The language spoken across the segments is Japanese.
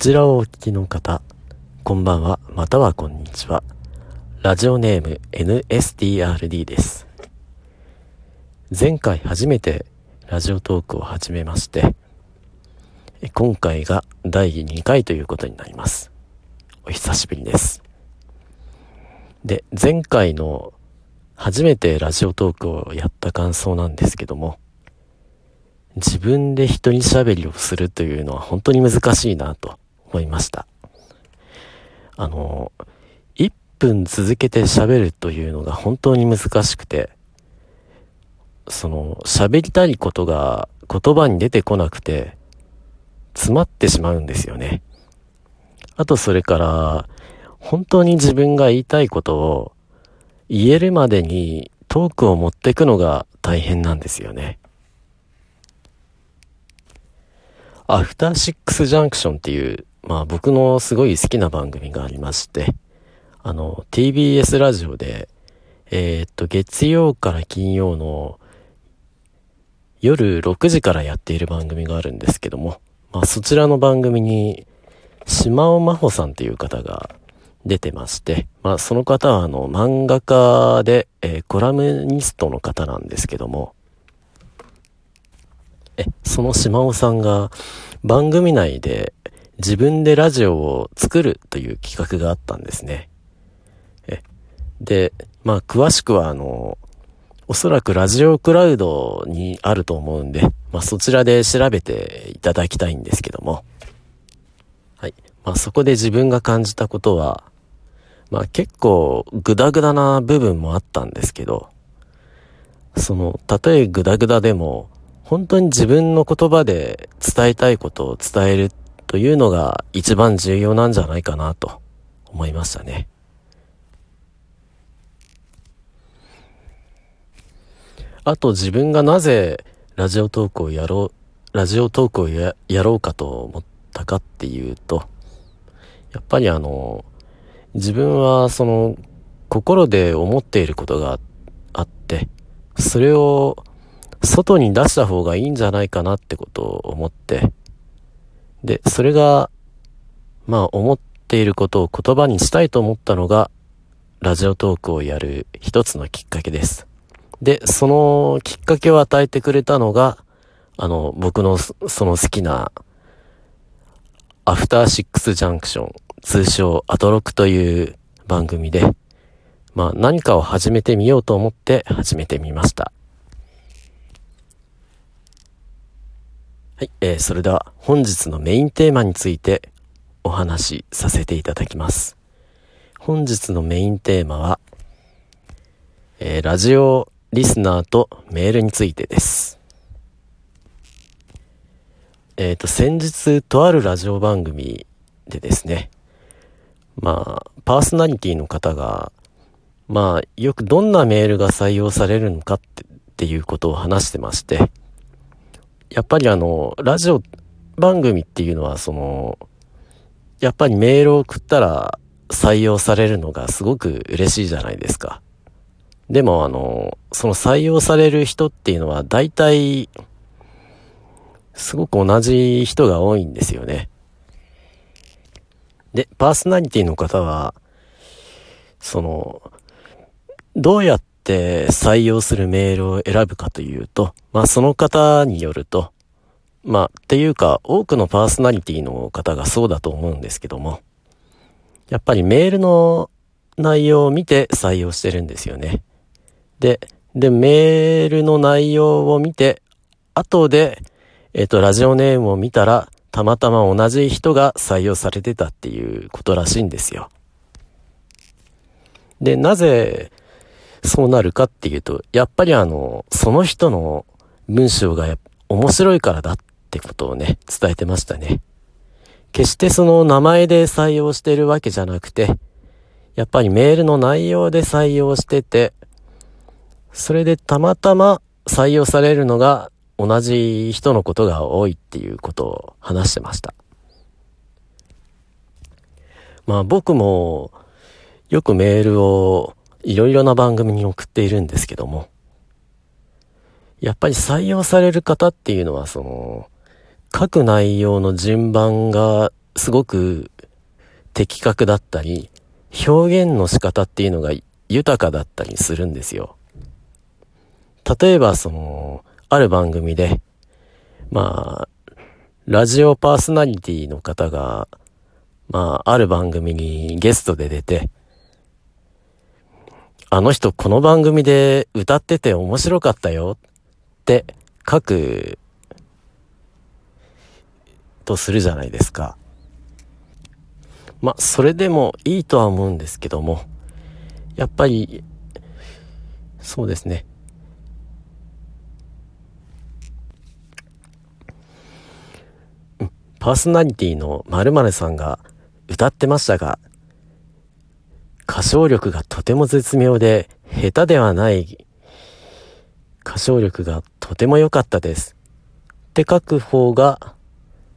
ちらをお聞きの方、こんばんは、またはこんにちは。ラジオネーム NSTRD です。前回初めてラジオトークを始めまして、今回が第2回ということになります。お久しぶりです。で、前回の初めてラジオトークをやった感想なんですけども、自分で人に喋りをするというのは本当に難しいなと思いました。あの、1分続けて喋るというのが本当に難しくて、その喋りたいことが言葉に出てこなくて、詰まってしまうんですよね。あとそれから、本当に自分が言いたいことを言えるまでにトークを持っていくのが大変なんですよね。アフターシックスジャンクションっていう、まあ僕のすごい好きな番組がありまして、あの、TBS ラジオで、えー、っと、月曜から金曜の夜6時からやっている番組があるんですけども、まあそちらの番組に、島尾真帆さんっていう方が出てまして、まあその方はあの漫画家で、えー、コラムニストの方なんですけども、え、その島尾さんが番組内で自分でラジオを作るという企画があったんですね。え、で、まあ詳しくはあの、おそらくラジオクラウドにあると思うんで、まあそちらで調べていただきたいんですけども。はい。まあそこで自分が感じたことは、まあ結構グダグダな部分もあったんですけど、その、たとえグダグダでも、本当に自分の言葉で伝えたいことを伝えるというのが一番重要なんじゃないかなと思いましたね。あと自分がなぜラジオトークをやろう、ラジオトークをやろうかと思ったかっていうと、やっぱりあの、自分はその心で思っていることがあって、それを外に出した方がいいんじゃないかなってことを思って、で、それが、まあ思っていることを言葉にしたいと思ったのが、ラジオトークをやる一つのきっかけです。で、そのきっかけを与えてくれたのが、あの、僕のその好きな、アフターシックスジャンクション、通称アトロクという番組で、まあ何かを始めてみようと思って始めてみました。はい、えー、それでは本日のメインテーマについてお話しさせていただきます。本日のメインテーマは、えー、ラジオリスナーとメールについてです。えっ、ー、と、先日とあるラジオ番組でですね、まあ、パーソナリティの方が、まあ、よくどんなメールが採用されるのかってっていうことを話してまして、やっぱりあの、ラジオ番組っていうのは、その、やっぱりメールを送ったら採用されるのがすごく嬉しいじゃないですか。でもあの、その採用される人っていうのは大体、すごく同じ人が多いんですよね。で、パーソナリティの方は、その、どうやっって採用するメールを選ぶかというと、まあその方によると、まあっていうか多くのパーソナリティの方がそうだと思うんですけども、やっぱりメールの内容を見て採用してるんですよね。で、で、メールの内容を見て、後で、えっ、と、ラジオネームを見たら、たまたま同じ人が採用されてたっていうことらしいんですよ。で、なぜ、そうなるかっていうと、やっぱりあの、その人の文章が面白いからだってことをね、伝えてましたね。決してその名前で採用してるわけじゃなくて、やっぱりメールの内容で採用してて、それでたまたま採用されるのが同じ人のことが多いっていうことを話してました。まあ僕もよくメールをいろいろな番組に送っているんですけども、やっぱり採用される方っていうのは、その、書く内容の順番がすごく的確だったり、表現の仕方っていうのが豊かだったりするんですよ。例えば、その、ある番組で、まあ、ラジオパーソナリティの方が、まあ、ある番組にゲストで出て、あの人この番組で歌ってて面白かったよって書くとするじゃないですか。まあ、それでもいいとは思うんですけども、やっぱり、そうですね。パーソナリティの〇〇さんが歌ってましたが、歌唱力がとても絶妙で、下手ではない歌唱力がとても良かったです。って書く方が、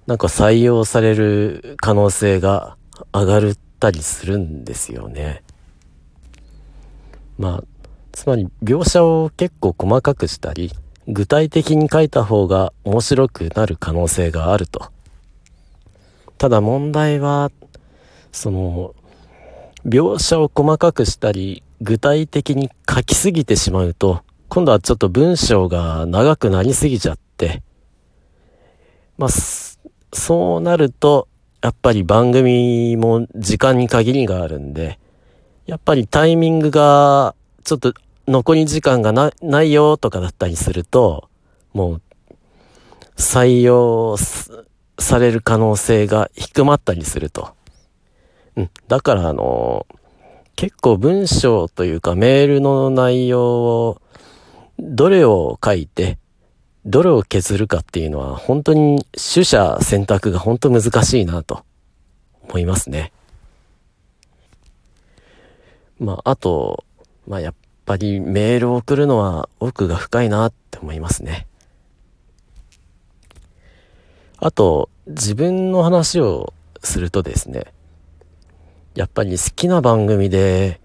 なんか採用される可能性が上がったりするんですよね。まあ、つまり描写を結構細かくしたり、具体的に書いた方が面白くなる可能性があると。ただ問題は、その、描写を細かくしたり、具体的に書きすぎてしまうと、今度はちょっと文章が長くなりすぎちゃって、まあ、そうなると、やっぱり番組も時間に限りがあるんで、やっぱりタイミングが、ちょっと残り時間がなないよとかだったりすると、もう、採用される可能性が低まったりすると。うん。だからあの、結構文章というかメールの内容を、どれを書いて、どれを削るかっていうのは本当に取捨選択が本当難しいなと思いますね。まあ、あと、まあやっぱりメールを送るのは奥が深いなって思いますね。あと、自分の話をするとですね、やっぱり好きな番組で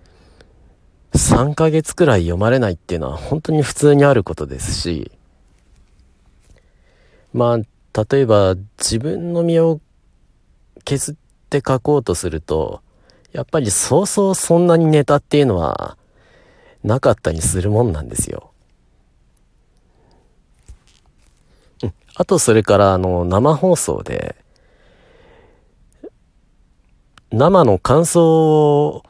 3ヶ月くらい読まれないっていうのは本当に普通にあることですし、まあ、例えば自分の身を削って書こうとすると、やっぱりそうそうそんなにネタっていうのはなかったりするもんなんですよ。あとそれからあの生放送で生の感想を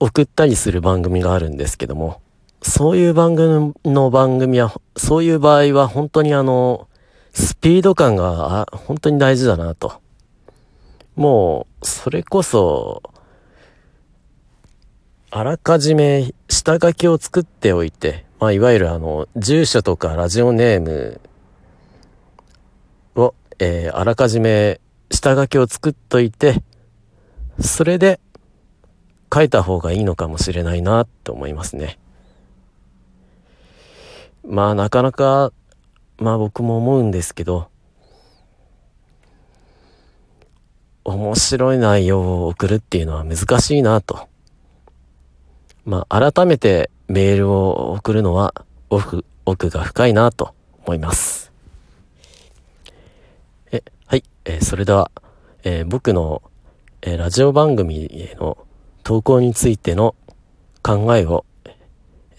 送ったりする番組があるんですけどもそういう番組の番組はそういう場合は本当にあのスピード感が本当に大事だなと。もうそれこそあらかじめ下書きを作っておいて、まあ、いわゆるあの、住所とかラジオネームを、えー、あらかじめ下書きを作っといて、それで書いた方がいいのかもしれないなって思いますね。まあなかなか、まあ僕も思うんですけど、面白い内容を送るっていうのは難しいなと。まあ改めてメールを送るのは奥が深いなと思います。えはい、えー、それでは、えー、僕の、え、ラジオ番組への投稿についての考えを、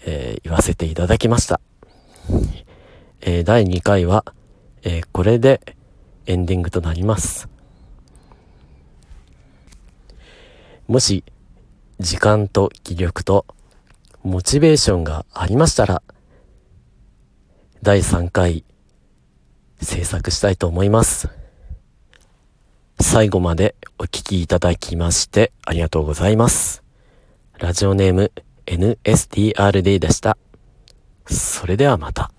え言わせていただきました。え第2回は、えこれでエンディングとなります。もし、時間と気力とモチベーションがありましたら、第3回制作したいと思います。最後までお聞きいただきましてありがとうございます。ラジオネーム NSTRD でした。それではまた。